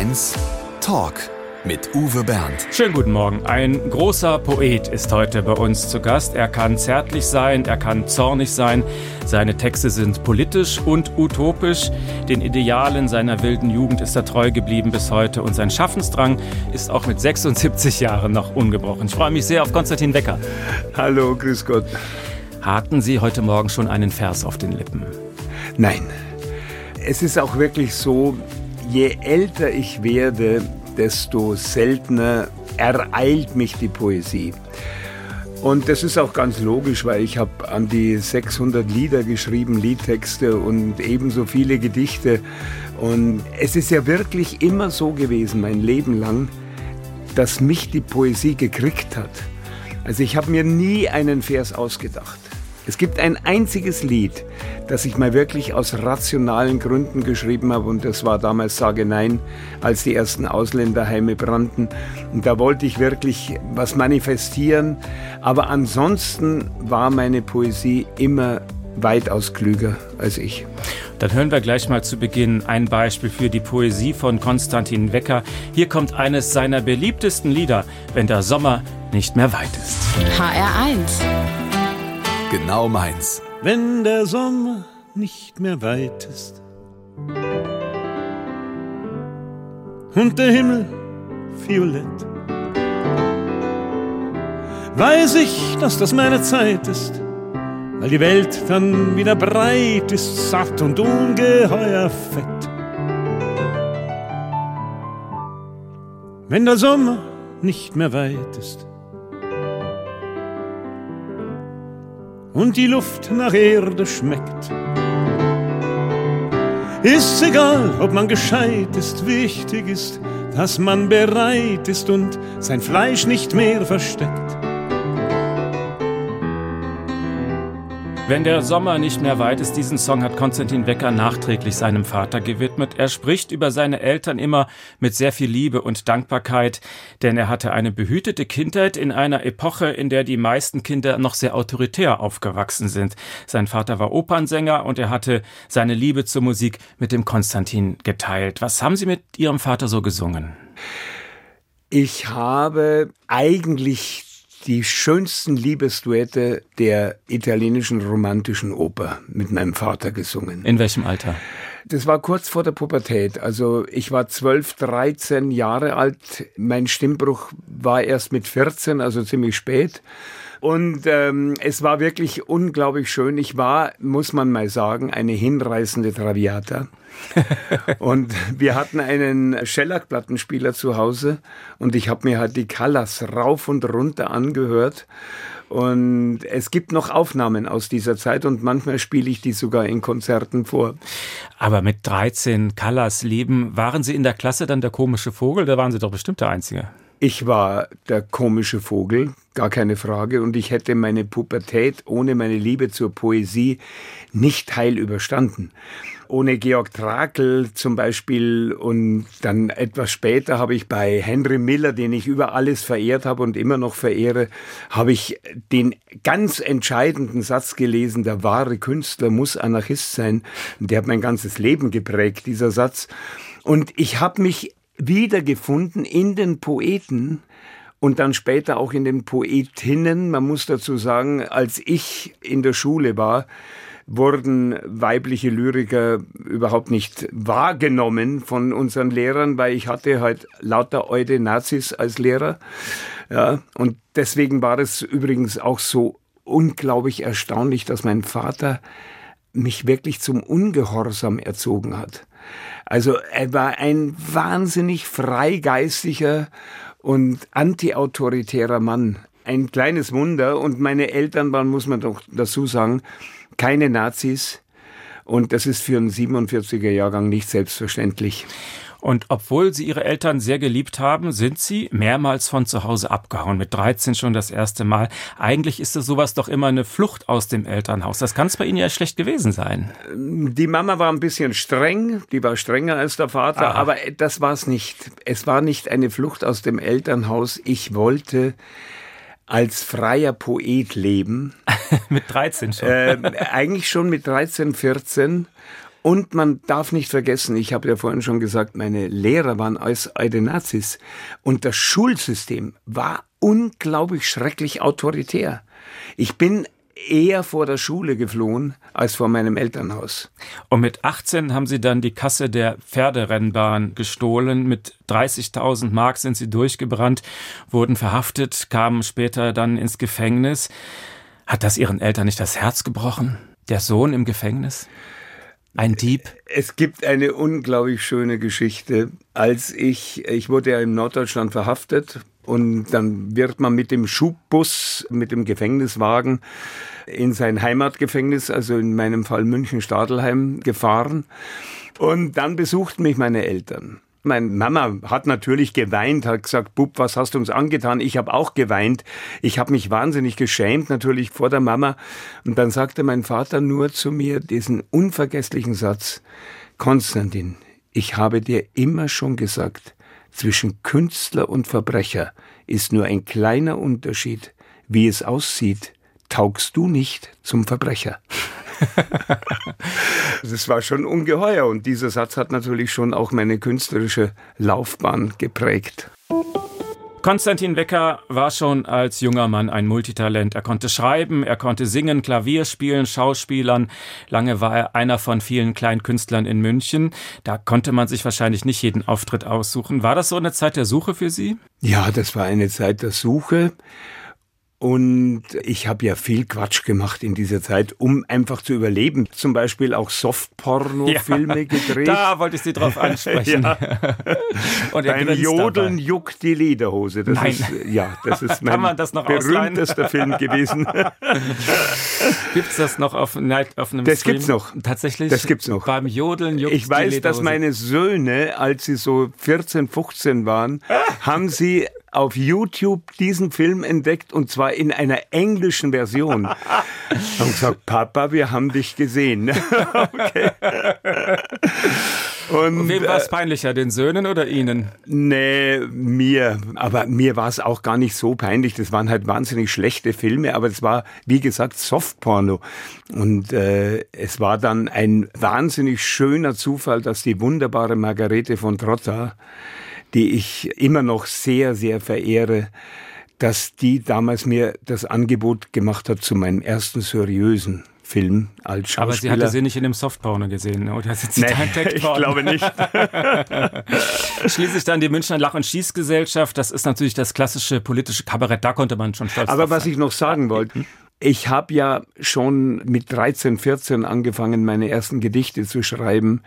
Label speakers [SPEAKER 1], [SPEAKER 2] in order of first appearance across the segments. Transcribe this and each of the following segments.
[SPEAKER 1] Mainz Talk mit Uwe Bernd.
[SPEAKER 2] Schönen guten Morgen. Ein großer Poet ist heute bei uns zu Gast. Er kann zärtlich sein, er kann zornig sein. Seine Texte sind politisch und utopisch. Den Idealen seiner wilden Jugend ist er treu geblieben bis heute und sein Schaffensdrang ist auch mit 76 Jahren noch ungebrochen. Ich freue mich sehr auf Konstantin Wecker.
[SPEAKER 3] Hallo, grüß Gott.
[SPEAKER 2] Hatten Sie heute Morgen schon einen Vers auf den Lippen?
[SPEAKER 3] Nein. Es ist auch wirklich so, je älter ich werde, desto seltener ereilt mich die Poesie. Und das ist auch ganz logisch, weil ich habe an die 600 Lieder geschrieben, Liedtexte und ebenso viele Gedichte. Und es ist ja wirklich immer so gewesen, mein Leben lang, dass mich die Poesie gekriegt hat. Also ich habe mir nie einen Vers ausgedacht. Es gibt ein einziges Lied, das ich mal wirklich aus rationalen Gründen geschrieben habe und das war damals Sage Nein, als die ersten Ausländerheime brannten. Und da wollte ich wirklich was manifestieren, aber ansonsten war meine Poesie immer weitaus klüger als ich.
[SPEAKER 2] Dann hören wir gleich mal zu Beginn ein Beispiel für die Poesie von Konstantin Wecker. Hier kommt eines seiner beliebtesten Lieder, wenn der Sommer nicht mehr weit ist.
[SPEAKER 4] HR1
[SPEAKER 1] Genau meins.
[SPEAKER 5] Wenn der Sommer nicht mehr weit ist und der Himmel violett, weiß ich, dass das meine Zeit ist, weil die Welt dann wieder breit ist, satt und ungeheuer fett. Wenn der Sommer nicht mehr weit ist und die Luft nach Erde schmeckt. Ist's egal, ob man gescheit ist, wichtig ist, dass man bereit ist und sein Fleisch nicht mehr versteckt.
[SPEAKER 2] Wenn der Sommer nicht mehr weit ist, diesen Song hat Konstantin Wecker nachträglich seinem Vater gewidmet. Er spricht über seine Eltern immer mit sehr viel Liebe und Dankbarkeit, denn er hatte eine behütete Kindheit in einer Epoche, in der die meisten Kinder noch sehr autoritär aufgewachsen sind. Sein Vater war Opernsänger und er hatte seine Liebe zur Musik mit dem Konstantin geteilt. Was haben Sie mit Ihrem Vater so gesungen?
[SPEAKER 3] Ich habe eigentlich die schönsten Liebesduette der italienischen romantischen Oper mit meinem Vater gesungen.
[SPEAKER 2] In welchem Alter?
[SPEAKER 3] Das war kurz vor der Pubertät. Also ich war 12, 13 Jahre alt. Mein Stimmbruch war erst mit 14, also ziemlich spät. Und ähm, es war wirklich unglaublich schön. Ich war, muss man mal sagen, eine hinreißende Traviata. und wir hatten einen Shellac-Plattenspieler zu Hause und ich habe mir halt die Callas rauf und runter angehört. Und es gibt noch Aufnahmen aus dieser Zeit und manchmal spiele ich die sogar in Konzerten vor.
[SPEAKER 2] Aber mit 13 Callas Leben, waren Sie in der Klasse dann der komische Vogel? Da waren Sie doch bestimmt der Einzige.
[SPEAKER 3] Ich war der komische Vogel, gar keine Frage, und ich hätte meine Pubertät ohne meine Liebe zur Poesie nicht heil überstanden. Ohne Georg Trakl zum Beispiel und dann etwas später habe ich bei Henry Miller, den ich über alles verehrt habe und immer noch verehre, habe ich den ganz entscheidenden Satz gelesen, der wahre Künstler muss Anarchist sein. Und der hat mein ganzes Leben geprägt, dieser Satz. Und ich habe mich wiedergefunden in den Poeten und dann später auch in den Poetinnen. Man muss dazu sagen, als ich in der Schule war, wurden weibliche Lyriker überhaupt nicht wahrgenommen von unseren Lehrern, weil ich hatte halt lauter Eude Nazis als Lehrer. Ja, und deswegen war es übrigens auch so unglaublich erstaunlich, dass mein Vater mich wirklich zum Ungehorsam erzogen hat. Also er war ein wahnsinnig freigeistiger und antiautoritärer Mann. Ein kleines Wunder. Und meine Eltern waren, muss man doch dazu sagen, keine Nazis. Und das ist für einen 47er Jahrgang nicht selbstverständlich.
[SPEAKER 2] Und obwohl sie ihre Eltern sehr geliebt haben, sind sie mehrmals von zu Hause abgehauen. Mit 13 schon das erste Mal. Eigentlich ist es sowas doch immer eine Flucht aus dem Elternhaus. Das kann es bei Ihnen ja schlecht gewesen sein.
[SPEAKER 3] Die Mama war ein bisschen streng. Die war strenger als der Vater. Aha. Aber das war es nicht. Es war nicht eine Flucht aus dem Elternhaus. Ich wollte als freier Poet leben.
[SPEAKER 2] mit 13 schon.
[SPEAKER 3] Äh, eigentlich schon mit 13, 14. Und man darf nicht vergessen, ich habe ja vorhin schon gesagt, meine Lehrer waren als alte Nazis. Und das Schulsystem war unglaublich schrecklich autoritär. Ich bin eher vor der Schule geflohen als vor meinem Elternhaus.
[SPEAKER 2] Und mit 18 haben Sie dann die Kasse der Pferderennbahn gestohlen. Mit 30.000 Mark sind Sie durchgebrannt, wurden verhaftet, kamen später dann ins Gefängnis. Hat das Ihren Eltern nicht das Herz gebrochen? Der Sohn im Gefängnis? Ein Dieb?
[SPEAKER 3] Es gibt eine unglaublich schöne Geschichte. Als ich, ich wurde ja in Norddeutschland verhaftet und dann wird man mit dem Schubbus, mit dem Gefängniswagen in sein Heimatgefängnis, also in meinem Fall München-Stadelheim, gefahren. Und dann besuchten mich meine Eltern. Meine Mama hat natürlich geweint, hat gesagt, Bub, was hast du uns angetan? Ich habe auch geweint. Ich habe mich wahnsinnig geschämt, natürlich vor der Mama. Und dann sagte mein Vater nur zu mir diesen unvergesslichen Satz, Konstantin, ich habe dir immer schon gesagt, zwischen Künstler und Verbrecher ist nur ein kleiner Unterschied. Wie es aussieht, taugst du nicht zum Verbrecher. das war schon ungeheuer und dieser Satz hat natürlich schon auch meine künstlerische Laufbahn geprägt.
[SPEAKER 2] Konstantin Wecker war schon als junger Mann ein Multitalent. Er konnte schreiben, er konnte singen, Klavier spielen, Schauspielern. Lange war er einer von vielen kleinen Künstlern in München. Da konnte man sich wahrscheinlich nicht jeden Auftritt aussuchen. War das so eine Zeit der Suche für Sie?
[SPEAKER 3] Ja, das war eine Zeit der Suche. Und ich habe ja viel Quatsch gemacht in dieser Zeit, um einfach zu überleben. Zum Beispiel auch Softporno-Filme ja, gedreht.
[SPEAKER 2] Da wollte ich Sie drauf ansprechen. ja.
[SPEAKER 3] Und Beim Jodeln dabei. juckt die Lederhose. Das
[SPEAKER 2] Nein.
[SPEAKER 3] Ist, ja, das ist mein das berühmtester Film gewesen.
[SPEAKER 2] Gibt es das noch auf, auf einem
[SPEAKER 3] Das Stream? gibt's noch.
[SPEAKER 2] Tatsächlich?
[SPEAKER 3] Das gibt's noch.
[SPEAKER 2] Beim Jodeln juckt
[SPEAKER 3] Ich weiß, dass meine Söhne, als sie so 14, 15 waren, haben sie auf YouTube diesen Film entdeckt und zwar in einer englischen Version. und gesagt, Papa, wir haben dich gesehen. okay.
[SPEAKER 2] Und, Wem war es äh, peinlicher, den Söhnen oder Ihnen?
[SPEAKER 3] Nee, mir. Aber mir war es auch gar nicht so peinlich. Das waren halt wahnsinnig schlechte Filme, aber es war, wie gesagt, Softporno. Und äh, es war dann ein wahnsinnig schöner Zufall, dass die wunderbare Margarete von Trotta die ich immer noch sehr, sehr verehre, dass die damals mir das Angebot gemacht hat zu meinem ersten seriösen Film als Schauspieler.
[SPEAKER 2] Aber sie hatte sie nicht in dem Softporno gesehen, oder? Sie
[SPEAKER 3] nee, ich glaube nicht.
[SPEAKER 2] Schließlich dann die Münchner Lach- und Schießgesellschaft. Das ist natürlich das klassische politische Kabarett. Da konnte man schon stolz
[SPEAKER 3] Aber was sein. ich noch sagen wollte, ich habe ja schon mit 13, 14 angefangen, meine ersten Gedichte zu schreiben.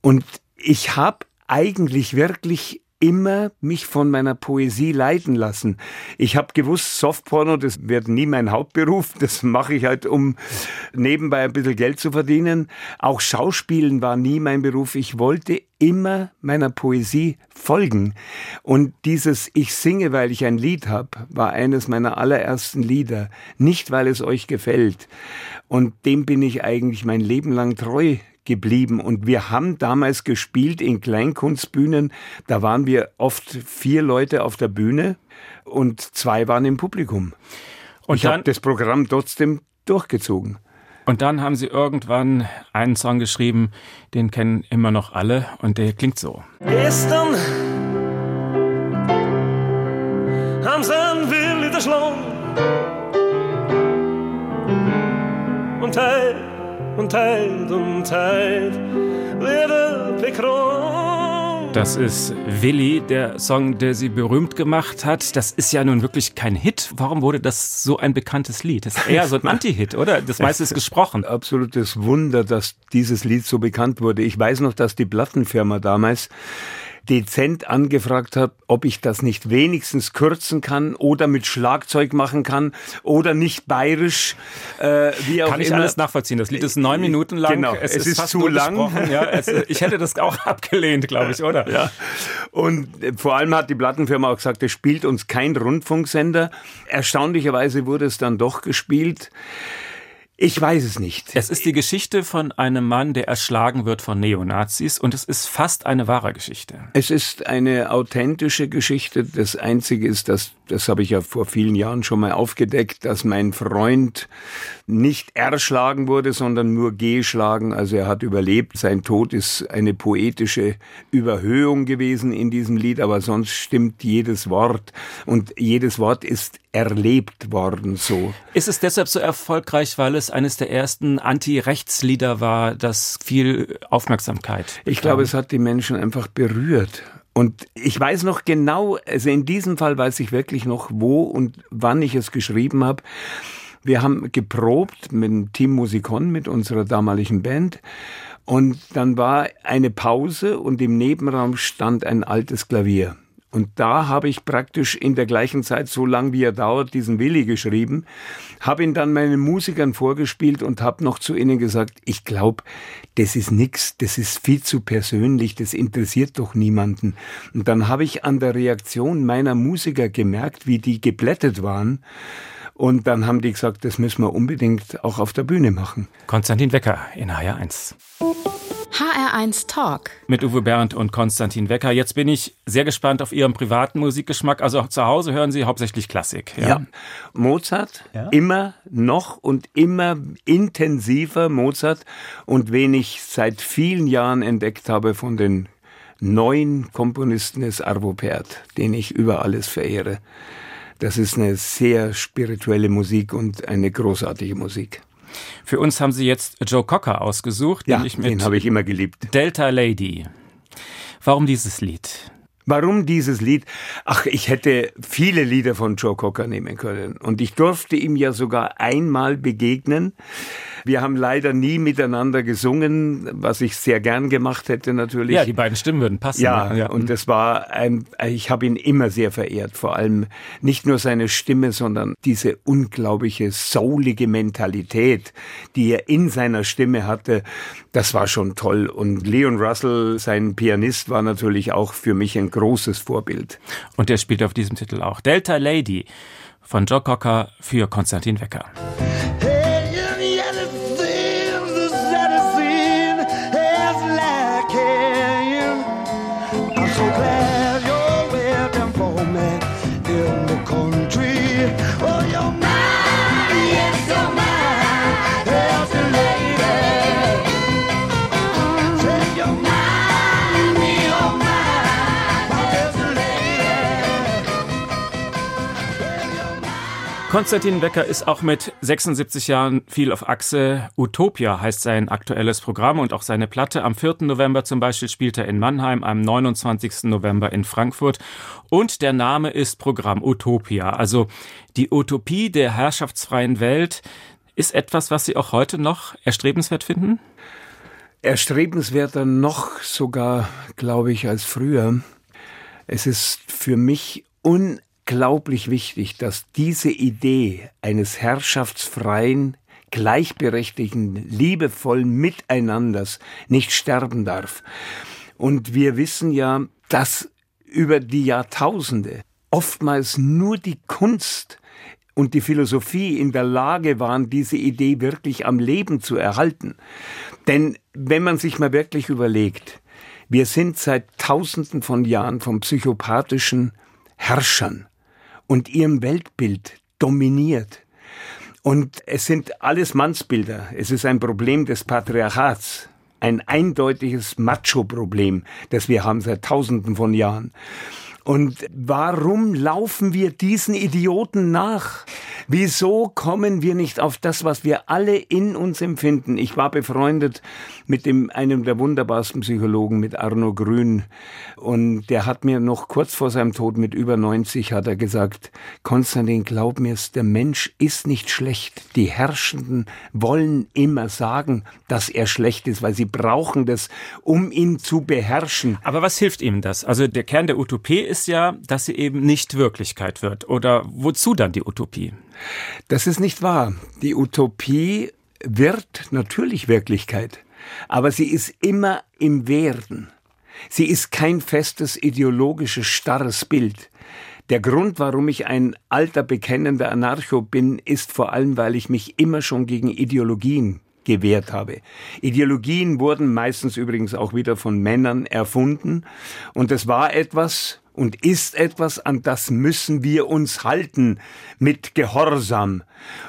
[SPEAKER 3] Und ich habe eigentlich wirklich immer mich von meiner Poesie leiten lassen. Ich habe gewusst, Softporno, das wird nie mein Hauptberuf, das mache ich halt, um nebenbei ein bisschen Geld zu verdienen. Auch Schauspielen war nie mein Beruf. Ich wollte immer meiner Poesie folgen. Und dieses Ich singe, weil ich ein Lied habe, war eines meiner allerersten Lieder. Nicht, weil es euch gefällt. Und dem bin ich eigentlich mein Leben lang treu geblieben. Und wir haben damals gespielt in Kleinkunstbühnen. Da waren wir oft vier Leute auf der Bühne und zwei waren im Publikum. Und ich habe das Programm trotzdem durchgezogen.
[SPEAKER 2] Und dann haben sie irgendwann einen Song geschrieben, den kennen immer noch alle und der klingt so.
[SPEAKER 5] Gestern haben sie einen Willi erschlagen und teilt und teilt und teilt wieder bekront.
[SPEAKER 2] Das ist Willi, der Song, der sie berühmt gemacht hat. Das ist ja nun wirklich kein Hit. Warum wurde das so ein bekanntes Lied? Das ist eher so ein Anti-Hit, oder? Das meiste ist gesprochen.
[SPEAKER 3] Absolutes Wunder, dass dieses Lied so bekannt wurde. Ich weiß noch, dass die Plattenfirma damals dezent angefragt habe, ob ich das nicht wenigstens kürzen kann oder mit Schlagzeug machen kann oder nicht bayerisch,
[SPEAKER 2] äh, wie auch Kann ich immer. alles nachvollziehen. Das Lied ist neun Minuten lang.
[SPEAKER 3] Genau, es, es ist, ist zu lang.
[SPEAKER 2] Ja, es, ich hätte das auch abgelehnt, glaube ich, oder?
[SPEAKER 3] Ja. Und äh, vor allem hat die Plattenfirma auch gesagt, es spielt uns kein Rundfunksender. Erstaunlicherweise wurde es dann doch gespielt. Ich weiß es nicht.
[SPEAKER 2] Es ist die Geschichte von einem Mann, der erschlagen wird von Neonazis und es ist fast eine wahre Geschichte.
[SPEAKER 3] Es ist eine authentische Geschichte. Das Einzige ist, dass, das habe ich ja vor vielen Jahren schon mal aufgedeckt, dass mein Freund nicht erschlagen wurde, sondern nur geschlagen. Also er hat überlebt. Sein Tod ist eine poetische Überhöhung gewesen in diesem Lied, aber sonst stimmt jedes Wort und jedes Wort ist erlebt worden so.
[SPEAKER 2] Ist es deshalb so erfolgreich, weil es eines der ersten Anti-Rechts-Lieder war, das viel Aufmerksamkeit
[SPEAKER 3] Ich glaube, es hat die Menschen einfach berührt. Und ich weiß noch genau, also in diesem Fall weiß ich wirklich noch, wo und wann ich es geschrieben habe. Wir haben geprobt mit dem Team Musikon, mit unserer damaligen Band. Und dann war eine Pause und im Nebenraum stand ein altes Klavier. Und da habe ich praktisch in der gleichen Zeit, so lang wie er dauert, diesen Willi geschrieben, habe ihn dann meinen Musikern vorgespielt und habe noch zu ihnen gesagt, ich glaube, das ist nix, das ist viel zu persönlich, das interessiert doch niemanden. Und dann habe ich an der Reaktion meiner Musiker gemerkt, wie die geblättet waren. Und dann haben die gesagt, das müssen wir unbedingt auch auf der Bühne machen.
[SPEAKER 2] Konstantin Wecker in HR1.
[SPEAKER 4] HR1 Talk.
[SPEAKER 2] Mit Uwe Bernd und Konstantin Wecker. Jetzt bin ich sehr gespannt auf Ihren privaten Musikgeschmack. Also zu Hause hören Sie hauptsächlich Klassik.
[SPEAKER 3] Ja. ja. Mozart, ja? immer noch und immer intensiver Mozart. Und wen ich seit vielen Jahren entdeckt habe von den neuen Komponisten ist Arvo Pärt, den ich über alles verehre. Das ist eine sehr spirituelle Musik und eine großartige Musik.
[SPEAKER 2] Für uns haben Sie jetzt Joe Cocker ausgesucht.
[SPEAKER 3] Ja, den habe ich immer geliebt.
[SPEAKER 2] Delta Lady. Warum dieses Lied?
[SPEAKER 3] Warum dieses Lied? Ach, ich hätte viele Lieder von Joe Cocker nehmen können. Und ich durfte ihm ja sogar einmal begegnen. Wir haben leider nie miteinander gesungen, was ich sehr gern gemacht hätte natürlich.
[SPEAKER 2] Ja, die beiden Stimmen würden passen.
[SPEAKER 3] Ja, ja. und das war ein, ich habe ihn immer sehr verehrt, vor allem nicht nur seine Stimme, sondern diese unglaubliche soulige Mentalität, die er in seiner Stimme hatte. Das war schon toll. Und Leon Russell, sein Pianist, war natürlich auch für mich ein großes Vorbild.
[SPEAKER 2] Und der spielt auf diesem Titel auch. Delta Lady von Joe Cocker für Konstantin Wecker. declare. Konstantin Wecker ist auch mit 76 Jahren viel auf Achse. Utopia heißt sein aktuelles Programm und auch seine Platte. Am 4. November zum Beispiel spielt er in Mannheim, am 29. November in Frankfurt. Und der Name ist Programm Utopia. Also die Utopie der herrschaftsfreien Welt ist etwas, was Sie auch heute noch erstrebenswert finden?
[SPEAKER 3] Erstrebenswerter noch sogar, glaube ich, als früher. Es ist für mich un unglaublich wichtig, dass diese Idee eines herrschaftsfreien, gleichberechtigten, liebevollen Miteinanders nicht sterben darf. Und wir wissen ja, dass über die Jahrtausende oftmals nur die Kunst und die Philosophie in der Lage waren, diese Idee wirklich am Leben zu erhalten. Denn wenn man sich mal wirklich überlegt, wir sind seit Tausenden von Jahren von psychopathischen Herrschern und ihrem Weltbild dominiert. Und es sind alles Mannsbilder. Es ist ein Problem des Patriarchats. Ein eindeutiges Macho-Problem, das wir haben seit Tausenden von Jahren. Und warum laufen wir diesen Idioten nach? Wieso kommen wir nicht auf das, was wir alle in uns empfinden? Ich war befreundet mit dem, einem der wunderbarsten Psychologen, mit Arno Grün. Und der hat mir noch kurz vor seinem Tod mit über 90 hat er gesagt, Konstantin, glaub mir's, der Mensch ist nicht schlecht. Die Herrschenden wollen immer sagen, dass er schlecht ist, weil sie brauchen das, um ihn zu beherrschen.
[SPEAKER 2] Aber was hilft ihm das? Also der Kern der Utopie ist ja, dass sie eben nicht Wirklichkeit wird. Oder wozu dann die Utopie?
[SPEAKER 3] Das ist nicht wahr. Die Utopie wird natürlich Wirklichkeit, aber sie ist immer im Werden. Sie ist kein festes ideologisches starres Bild. Der Grund, warum ich ein alter bekennender Anarcho bin, ist vor allem, weil ich mich immer schon gegen Ideologien gewehrt habe. Ideologien wurden meistens übrigens auch wieder von Männern erfunden und es war etwas und ist etwas, an das müssen wir uns halten mit Gehorsam.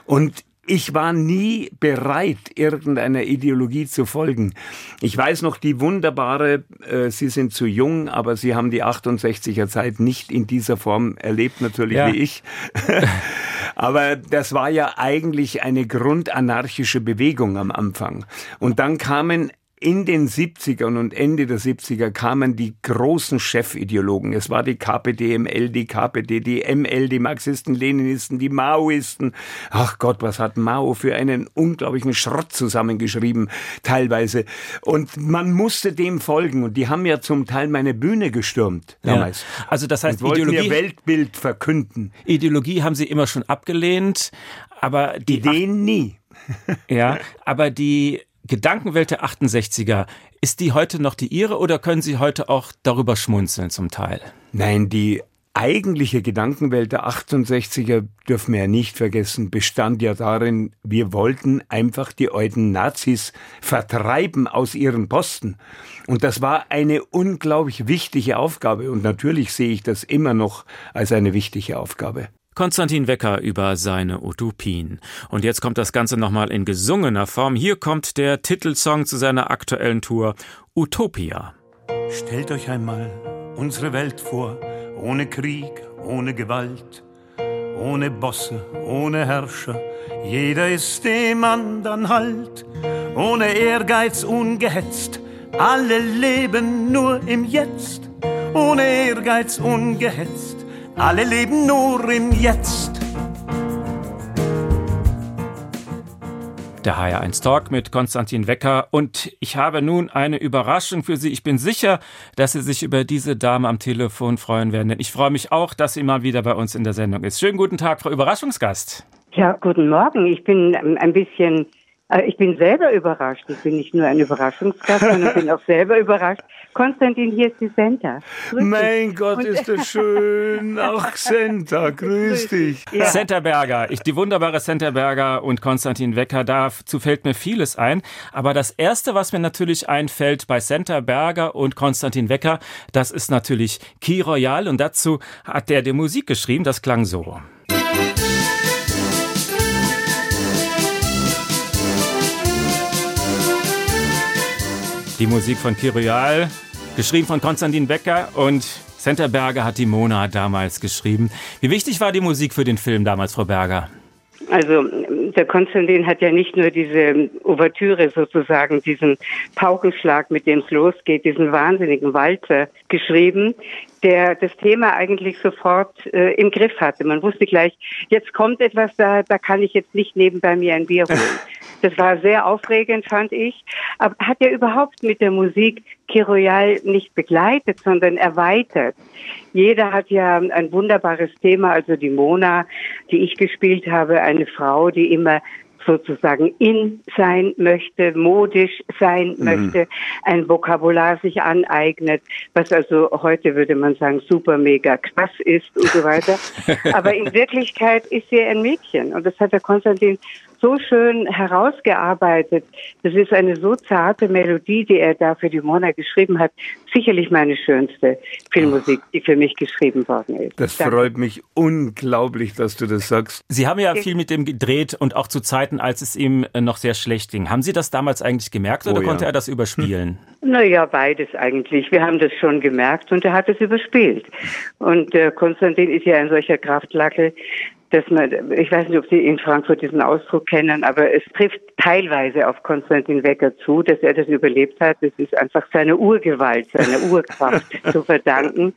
[SPEAKER 3] Und ich war nie bereit, irgendeiner Ideologie zu folgen. Ich weiß noch die wunderbare, äh, Sie sind zu jung, aber Sie haben die 68er Zeit nicht in dieser Form erlebt, natürlich ja. wie ich. aber das war ja eigentlich eine grundanarchische Bewegung am Anfang. Und dann kamen in den 70ern und Ende der 70er kamen die großen Chefideologen. Es war die KPDML, die KPD, die ML, die Marxisten, Leninisten, die Maoisten. Ach Gott, was hat Mao für einen unglaublichen Schrott zusammengeschrieben, teilweise. Und man musste dem folgen. Und die haben ja zum Teil meine Bühne gestürmt damals.
[SPEAKER 2] Ja. Also das heißt,
[SPEAKER 3] und Ideologie, ihr Weltbild verkünden.
[SPEAKER 2] Ideologie haben sie immer schon abgelehnt, aber die
[SPEAKER 3] Ideen nie.
[SPEAKER 2] ja, aber die Gedankenwelt der 68er, ist die heute noch die Ihre oder können Sie heute auch darüber schmunzeln zum Teil?
[SPEAKER 3] Nein, die eigentliche Gedankenwelt der 68er, dürfen wir ja nicht vergessen, bestand ja darin, wir wollten einfach die alten Nazis vertreiben aus ihren Posten. Und das war eine unglaublich wichtige Aufgabe. Und natürlich sehe ich das immer noch als eine wichtige Aufgabe.
[SPEAKER 2] Konstantin Wecker über seine Utopien. Und jetzt kommt das Ganze nochmal in gesungener Form. Hier kommt der Titelsong zu seiner aktuellen Tour Utopia.
[SPEAKER 5] Stellt euch einmal unsere Welt vor, ohne Krieg, ohne Gewalt, ohne Bosse, ohne Herrscher. Jeder ist dem anderen Halt, ohne Ehrgeiz ungehetzt. Alle leben nur im Jetzt, ohne Ehrgeiz ungehetzt alle leben nur im Jetzt.
[SPEAKER 2] Der HR1 Talk mit Konstantin Wecker und ich habe nun eine Überraschung für Sie. Ich bin sicher, dass Sie sich über diese Dame am Telefon freuen werden, denn ich freue mich auch, dass sie mal wieder bei uns in der Sendung ist. Schönen guten Tag, Frau Überraschungsgast.
[SPEAKER 6] Ja, guten Morgen. Ich bin ein bisschen ich bin selber überrascht. Ich bin nicht nur ein Überraschungsgast, sondern bin auch selber überrascht. Konstantin, hier ist die Senta.
[SPEAKER 3] Mein. Gott, Und ist das schön. Auch Senta, grüß dich.
[SPEAKER 2] Ja. Senta Berger, ich, die wunderbare Senta Berger und Konstantin Wecker, dazu fällt mir vieles ein. Aber das Erste, was mir natürlich einfällt bei Senta Berger und Konstantin Wecker, das ist natürlich Key Royal. Und dazu hat der die Musik geschrieben, das klang so. Die Musik von Kiroyal, geschrieben von Konstantin Becker und Senta Berger hat die Mona damals geschrieben. Wie wichtig war die Musik für den Film damals, Frau Berger?
[SPEAKER 6] Also der Konstantin hat ja nicht nur diese Ouvertüre sozusagen, diesen Paukenschlag, mit dem es losgeht, diesen wahnsinnigen Walzer geschrieben, der das Thema eigentlich sofort äh, im Griff hatte. Man wusste gleich, jetzt kommt etwas, da, da kann ich jetzt nicht nebenbei mir ein Bier holen. Das war sehr aufregend, fand ich. Aber hat ja überhaupt mit der Musik Kiroyal nicht begleitet, sondern erweitert. Jeder hat ja ein wunderbares Thema, also die Mona, die ich gespielt habe, eine Frau, die immer sozusagen in sein möchte, modisch sein mhm. möchte, ein Vokabular sich aneignet, was also heute würde man sagen super mega krass ist und so weiter. Aber in Wirklichkeit ist sie ein Mädchen und das hat der Konstantin so schön herausgearbeitet. Das ist eine so zarte Melodie, die er da für die Mona geschrieben hat. Sicherlich meine schönste Filmmusik, die für mich geschrieben worden ist.
[SPEAKER 3] Das Danke. freut mich unglaublich, dass du das sagst.
[SPEAKER 2] Sie haben ja viel mit dem gedreht und auch zu Zeiten, als es ihm äh, noch sehr schlecht ging. Haben Sie das damals eigentlich gemerkt oder oh, ja. konnte er das überspielen?
[SPEAKER 6] Hm. Naja, beides eigentlich. Wir haben das schon gemerkt und er hat es überspielt. Und äh, Konstantin ist ja ein solcher Kraftlackel, dass man, ich weiß nicht, ob Sie in Frankfurt diesen Ausdruck kennen, aber es trifft teilweise auf Konstantin Wecker zu, dass er das überlebt hat. Das ist einfach seine Urgewalt, seine Urkraft zu verdanken.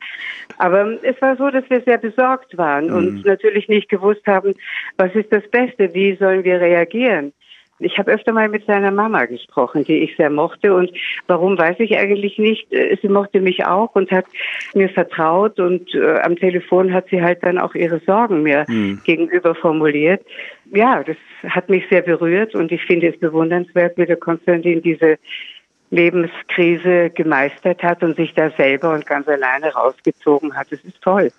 [SPEAKER 6] Aber es war so, dass wir sehr besorgt waren mhm. und natürlich nicht gewusst haben, was ist das Beste, wie sollen wir reagieren. Ich habe öfter mal mit seiner Mama gesprochen, die ich sehr mochte. Und warum weiß ich eigentlich nicht. Äh, sie mochte mich auch und hat mir vertraut. Und äh, am Telefon hat sie halt dann auch ihre Sorgen mir mhm. gegenüber formuliert. Ja, das hat mich sehr berührt und ich finde es bewundernswert, wie der Konstantin diese Lebenskrise gemeistert hat und sich da selber und ganz alleine rausgezogen hat. Das ist toll.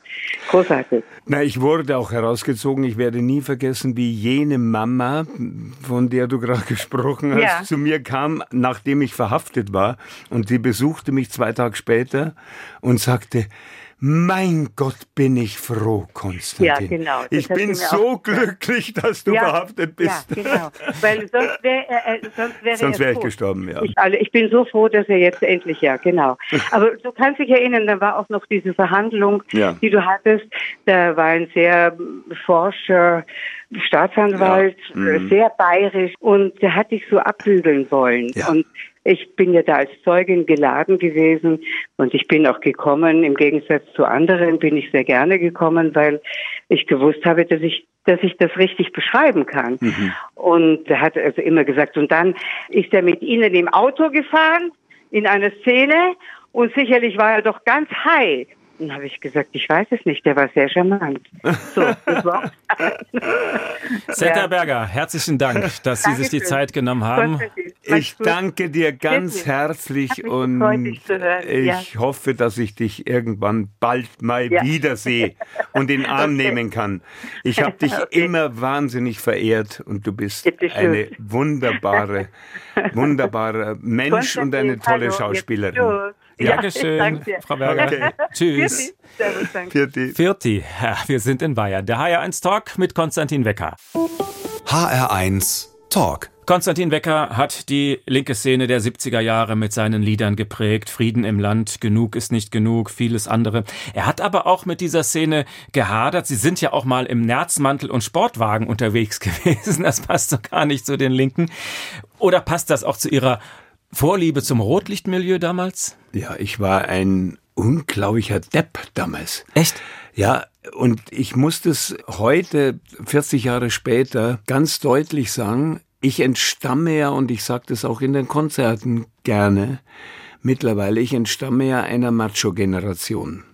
[SPEAKER 6] Großartig.
[SPEAKER 3] Na, ich wurde auch herausgezogen. Ich werde nie vergessen, wie jene Mama, von der du gerade gesprochen hast, ja. zu mir kam, nachdem ich verhaftet war. Und sie besuchte mich zwei Tage später und sagte, mein Gott, bin ich froh, Konstantin. Ja, genau. ich bin so glücklich, dass du ja, verhaftet bist. Ja, genau. Weil sonst wäre äh, sonst wär sonst wär ich tot. gestorben, ja.
[SPEAKER 6] Ich, also ich bin so froh, dass er jetzt endlich, ja, genau. Aber du kannst dich erinnern, da war auch noch diese Verhandlung, ja. die du hattest. Da war ein sehr forscher Staatsanwalt, ja. mhm. sehr bayerisch und der hat dich so abbügeln wollen. Ja. Und ich bin ja da als Zeugin geladen gewesen und ich bin auch gekommen. Im Gegensatz zu anderen bin ich sehr gerne gekommen, weil ich gewusst habe, dass ich dass ich das richtig beschreiben kann. Mhm. Und er hat also immer gesagt, und dann ist er mit Ihnen im Auto gefahren in einer Szene und sicherlich war er doch ganz high. Dann habe ich gesagt, ich weiß es nicht, der war sehr charmant. So, das war's.
[SPEAKER 2] Zetterberger, herzlichen Dank, dass Sie sich die Zeit genommen haben.
[SPEAKER 3] Ich danke dir ganz herzlich und ich hoffe, dass ich dich irgendwann bald mal ja. wiedersehe und in den Arm okay. nehmen kann. Ich habe dich okay. immer wahnsinnig verehrt und du bist eine wunderbare, wunderbare Mensch und eine tolle Schauspielerin.
[SPEAKER 2] Ja, Dankeschön, Frau Berger. Okay. Tschüss. Vierti. Vierti. Ja, wir sind in Bayern. Der HR1 Talk mit Konstantin Wecker.
[SPEAKER 1] HR1 Talk.
[SPEAKER 2] Konstantin Wecker hat die linke Szene der 70er Jahre mit seinen Liedern geprägt. Frieden im Land, genug ist nicht genug, vieles andere. Er hat aber auch mit dieser Szene gehadert. Sie sind ja auch mal im Nerzmantel und Sportwagen unterwegs gewesen. Das passt so gar nicht zu den Linken. Oder passt das auch zu Ihrer Vorliebe zum Rotlichtmilieu damals?
[SPEAKER 3] Ja, ich war ein unglaublicher Depp damals.
[SPEAKER 2] Echt?
[SPEAKER 3] Ja, und ich muss das heute, 40 Jahre später, ganz deutlich sagen. Ich entstamme ja, und ich sage das auch in den Konzerten gerne, mittlerweile, ich entstamme ja einer Macho-Generation.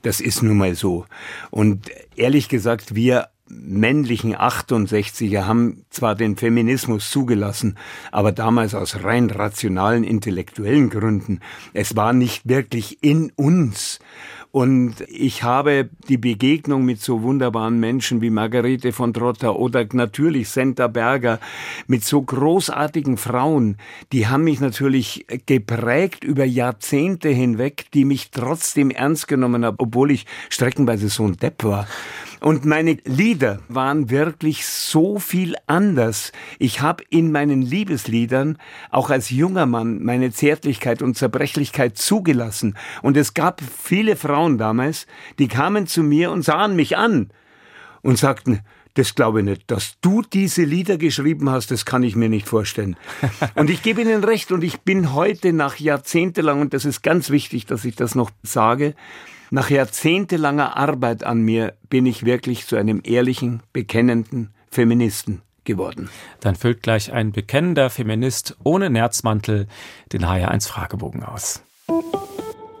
[SPEAKER 3] Das ist nun mal so. Und ehrlich gesagt, wir männlichen 68er haben zwar den Feminismus zugelassen, aber damals aus rein rationalen, intellektuellen Gründen. Es war nicht wirklich in uns. Und ich habe die Begegnung mit so wunderbaren Menschen wie Margarete von Trotter oder natürlich Senta Berger mit so großartigen Frauen, die haben mich natürlich geprägt über Jahrzehnte hinweg, die mich trotzdem ernst genommen haben, obwohl ich streckenweise so ein Depp war. Und meine Lieder waren wirklich so viel anders. Ich habe in meinen Liebesliedern auch als junger Mann meine Zärtlichkeit und Zerbrechlichkeit zugelassen. Und es gab viele Frauen damals, die kamen zu mir und sahen mich an und sagten, das glaube ich nicht. Dass du diese Lieder geschrieben hast, das kann ich mir nicht vorstellen. Und ich gebe Ihnen recht und ich bin heute nach jahrzehntelang, und das ist ganz wichtig, dass ich das noch sage, nach jahrzehntelanger Arbeit an mir bin ich wirklich zu einem ehrlichen, bekennenden Feministen geworden.
[SPEAKER 2] Dann füllt gleich ein bekennender Feminist ohne Nerzmantel den HR1 Fragebogen aus.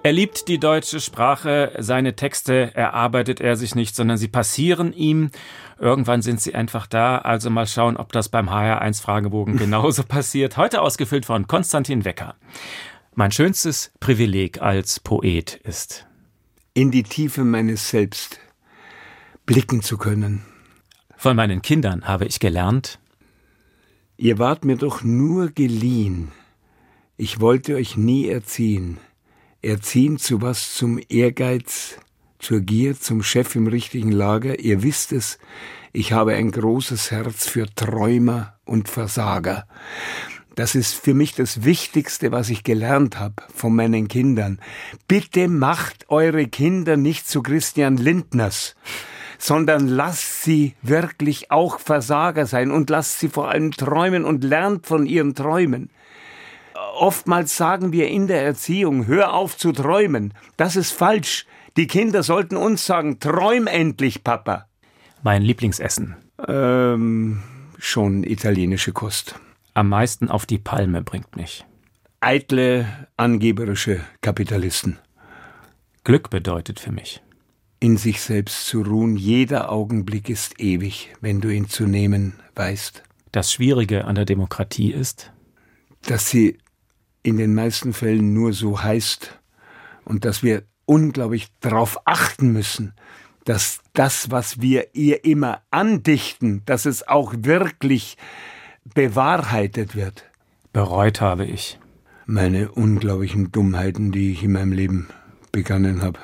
[SPEAKER 2] Er liebt die deutsche Sprache, seine Texte erarbeitet er sich nicht, sondern sie passieren ihm. Irgendwann sind sie einfach da, also mal schauen, ob das beim HR1 Fragebogen genauso passiert. Heute ausgefüllt von Konstantin Wecker. Mein schönstes Privileg als Poet ist
[SPEAKER 3] in die Tiefe meines Selbst blicken zu können.
[SPEAKER 2] Von meinen Kindern habe ich gelernt,
[SPEAKER 3] Ihr wart mir doch nur geliehen, ich wollte euch nie erziehen, erziehen zu was? Zum Ehrgeiz, zur Gier, zum Chef im richtigen Lager, ihr wisst es, ich habe ein großes Herz für Träumer und Versager. Das ist für mich das Wichtigste, was ich gelernt habe von meinen Kindern. Bitte macht eure Kinder nicht zu Christian Lindners, sondern lasst sie wirklich auch Versager sein und lasst sie vor allem träumen und lernt von ihren Träumen. Oftmals sagen wir in der Erziehung, hör auf zu träumen. Das ist falsch. Die Kinder sollten uns sagen, träum endlich, Papa.
[SPEAKER 2] Mein Lieblingsessen.
[SPEAKER 3] Ähm, schon italienische Kost
[SPEAKER 2] am meisten auf die Palme bringt mich?
[SPEAKER 3] Eitle, angeberische Kapitalisten.
[SPEAKER 2] Glück bedeutet für mich.
[SPEAKER 3] In sich selbst zu ruhen, jeder Augenblick ist ewig, wenn du ihn zu nehmen weißt.
[SPEAKER 2] Das Schwierige an der Demokratie ist,
[SPEAKER 3] dass sie in den meisten Fällen nur so heißt und dass wir unglaublich darauf achten müssen, dass das, was wir ihr immer andichten, dass es auch wirklich bewahrheitet wird.
[SPEAKER 2] Bereut habe ich.
[SPEAKER 3] Meine unglaublichen Dummheiten, die ich in meinem Leben begangen habe.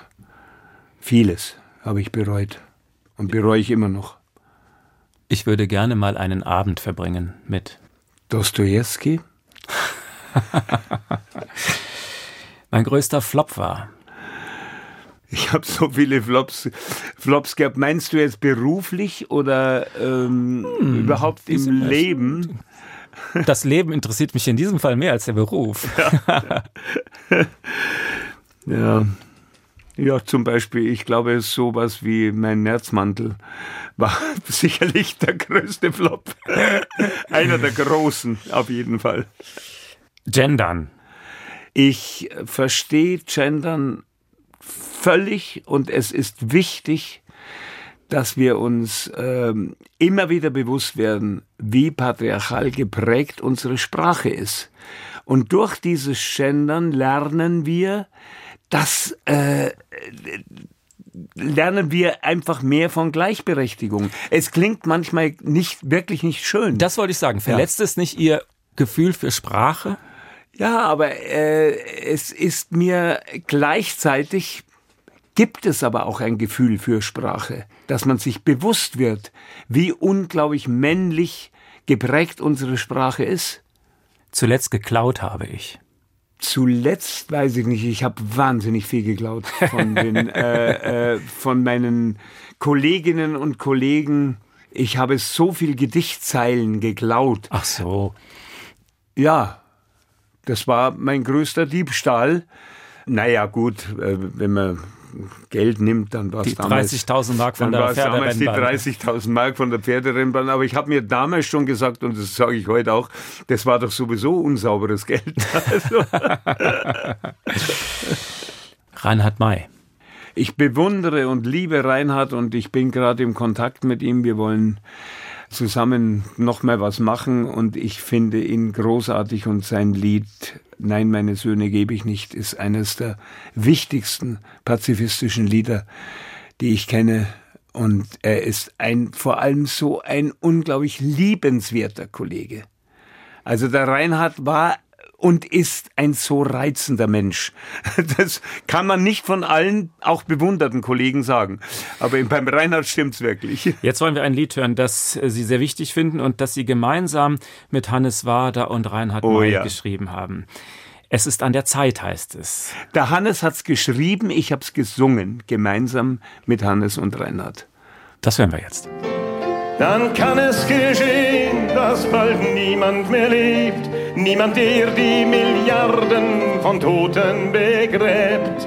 [SPEAKER 3] Vieles habe ich bereut und bereue ich immer noch.
[SPEAKER 2] Ich würde gerne mal einen Abend verbringen mit
[SPEAKER 3] Dostoevsky?
[SPEAKER 2] mein größter Flop war.
[SPEAKER 3] Ich habe so viele Flops, Flops gehabt. Meinst du jetzt beruflich oder ähm, hm, überhaupt im Leben?
[SPEAKER 2] Das Leben interessiert mich in diesem Fall mehr als der Beruf.
[SPEAKER 3] Ja, ja. ja zum Beispiel, ich glaube, sowas wie mein Nerzmantel war sicherlich der größte Flop. Einer der großen, auf jeden Fall.
[SPEAKER 2] Gendern.
[SPEAKER 3] Ich verstehe Gendern völlig und es ist wichtig, dass wir uns ähm, immer wieder bewusst werden, wie patriarchal geprägt unsere Sprache ist. Und durch dieses Gendern lernen wir, dass äh, lernen wir einfach mehr von Gleichberechtigung. Es klingt manchmal nicht wirklich nicht schön.
[SPEAKER 2] Das wollte ich sagen. Verletzt ja. es nicht Ihr Gefühl für Sprache?
[SPEAKER 3] Ja, aber äh, es ist mir gleichzeitig gibt es aber auch ein Gefühl für Sprache, dass man sich bewusst wird, wie unglaublich männlich geprägt unsere Sprache ist.
[SPEAKER 2] Zuletzt geklaut habe ich.
[SPEAKER 3] Zuletzt weiß ich nicht, ich habe wahnsinnig viel geklaut von, den, äh, äh, von meinen Kolleginnen und Kollegen. Ich habe so viel Gedichtzeilen geklaut.
[SPEAKER 2] Ach so.
[SPEAKER 3] Ja, das war mein größter Diebstahl. Naja, gut, äh, wenn man Geld nimmt, dann war es
[SPEAKER 2] damals... 30.000 Mark von der Pferderennbahn.
[SPEAKER 3] die 30.000 Mark von der Pferderennbahn. Aber ich habe mir damals schon gesagt, und das sage ich heute auch, das war doch sowieso unsauberes Geld. Also.
[SPEAKER 2] Reinhard May.
[SPEAKER 3] Ich bewundere und liebe Reinhard und ich bin gerade im Kontakt mit ihm. Wir wollen zusammen noch mal was machen und ich finde ihn großartig und sein Lied Nein, meine Söhne gebe ich nicht ist eines der wichtigsten pazifistischen Lieder, die ich kenne und er ist ein vor allem so ein unglaublich liebenswerter Kollege. Also der Reinhard war und ist ein so reizender Mensch. Das kann man nicht von allen auch bewunderten Kollegen sagen. Aber beim Reinhard stimmt's wirklich.
[SPEAKER 2] Jetzt wollen wir ein Lied hören, das Sie sehr wichtig finden und das Sie gemeinsam mit Hannes Wader und Reinhard oh, May ja. geschrieben haben. Es ist an der Zeit, heißt es.
[SPEAKER 3] Der Hannes hat's geschrieben, ich hab's gesungen, gemeinsam mit Hannes und Reinhard.
[SPEAKER 2] Das hören wir jetzt.
[SPEAKER 5] Dann kann es geschehen, dass bald niemand mehr lebt niemand, der die Milliarden von Toten begräbt.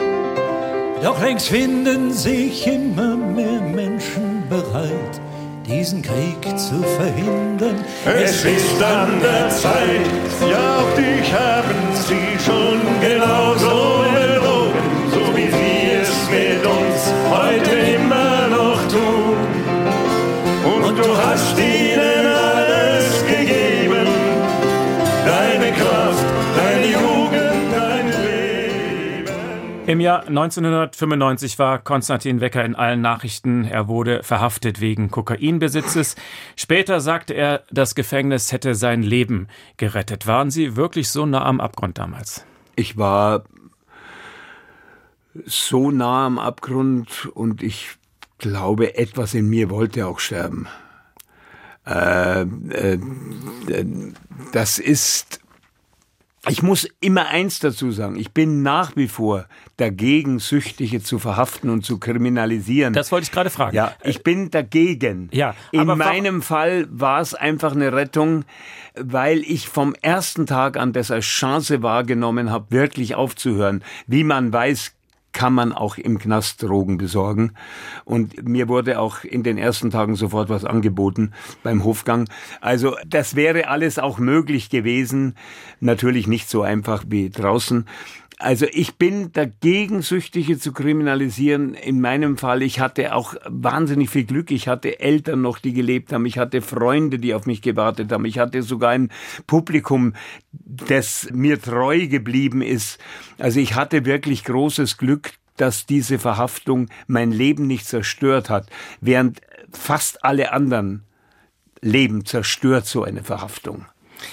[SPEAKER 7] Doch längst finden sich immer mehr Menschen bereit, diesen Krieg zu verhindern.
[SPEAKER 5] Es, es ist an der Zeit, ja auch dich haben sie schon genauso
[SPEAKER 2] Im Jahr 1995 war Konstantin Wecker in allen Nachrichten. Er wurde verhaftet wegen Kokainbesitzes. Später sagte er, das Gefängnis hätte sein Leben gerettet. Waren Sie wirklich so nah am Abgrund damals?
[SPEAKER 3] Ich war so nah am Abgrund und ich glaube, etwas in mir wollte auch sterben. Äh, äh, das ist, ich muss immer eins dazu sagen, ich bin nach wie vor dagegen, Süchtige zu verhaften und zu kriminalisieren.
[SPEAKER 2] Das wollte ich gerade fragen.
[SPEAKER 3] Ja, ich bin dagegen.
[SPEAKER 2] Ja,
[SPEAKER 3] In meinem Fall war es einfach eine Rettung, weil ich vom ersten Tag an das als Chance wahrgenommen habe, wirklich aufzuhören. Wie man weiß, kann man auch im Knast Drogen besorgen. Und mir wurde auch in den ersten Tagen sofort was angeboten beim Hofgang. Also das wäre alles auch möglich gewesen. Natürlich nicht so einfach wie draußen. Also ich bin dagegen, Süchtige zu kriminalisieren. In meinem Fall, ich hatte auch wahnsinnig viel Glück. Ich hatte Eltern noch, die gelebt haben. Ich hatte Freunde, die auf mich gewartet haben. Ich hatte sogar ein Publikum, das mir treu geblieben ist. Also ich hatte wirklich großes Glück, dass diese Verhaftung mein Leben nicht zerstört hat, während fast alle anderen Leben zerstört so eine Verhaftung.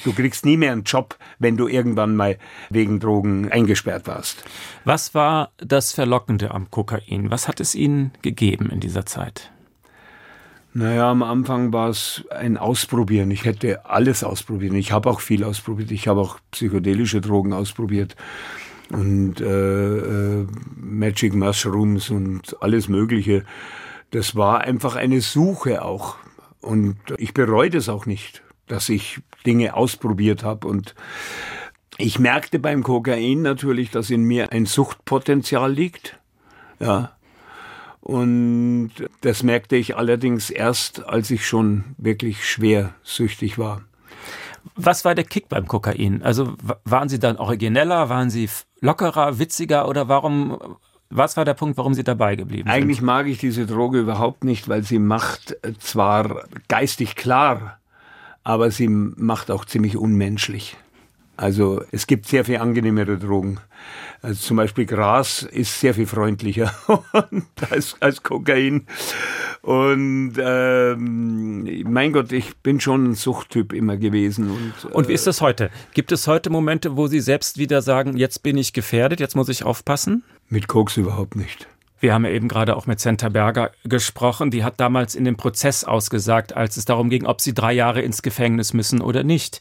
[SPEAKER 3] Du kriegst nie mehr einen Job, wenn du irgendwann mal wegen Drogen eingesperrt warst.
[SPEAKER 2] Was war das Verlockende am Kokain? Was hat es Ihnen gegeben in dieser Zeit?
[SPEAKER 3] Naja, am Anfang war es ein Ausprobieren. Ich hätte alles ausprobiert. Ich habe auch viel ausprobiert. Ich habe auch psychedelische Drogen ausprobiert und äh, äh, Magic Mushrooms und alles Mögliche. Das war einfach eine Suche auch. Und ich bereue das auch nicht dass ich Dinge ausprobiert habe und ich merkte beim Kokain natürlich, dass in mir ein Suchtpotenzial liegt. Ja. Und das merkte ich allerdings erst, als ich schon wirklich schwer süchtig war.
[SPEAKER 2] Was war der Kick beim Kokain? Also waren Sie dann origineller, waren Sie lockerer, witziger oder warum was war der Punkt, warum Sie dabei geblieben
[SPEAKER 3] sind? Eigentlich mag ich diese Droge überhaupt nicht, weil sie macht zwar geistig klar, aber sie macht auch ziemlich unmenschlich. Also es gibt sehr viel angenehmere Drogen. Also zum Beispiel Gras ist sehr viel freundlicher als, als Kokain. Und ähm, mein Gott, ich bin schon ein Suchttyp immer gewesen.
[SPEAKER 2] Und, äh, und wie ist das heute? Gibt es heute Momente, wo Sie selbst wieder sagen, jetzt bin ich gefährdet, jetzt muss ich aufpassen?
[SPEAKER 3] Mit Koks überhaupt nicht.
[SPEAKER 2] Wir haben ja eben gerade auch mit Senta Berger gesprochen. Die hat damals in dem Prozess ausgesagt, als es darum ging, ob sie drei Jahre ins Gefängnis müssen oder nicht.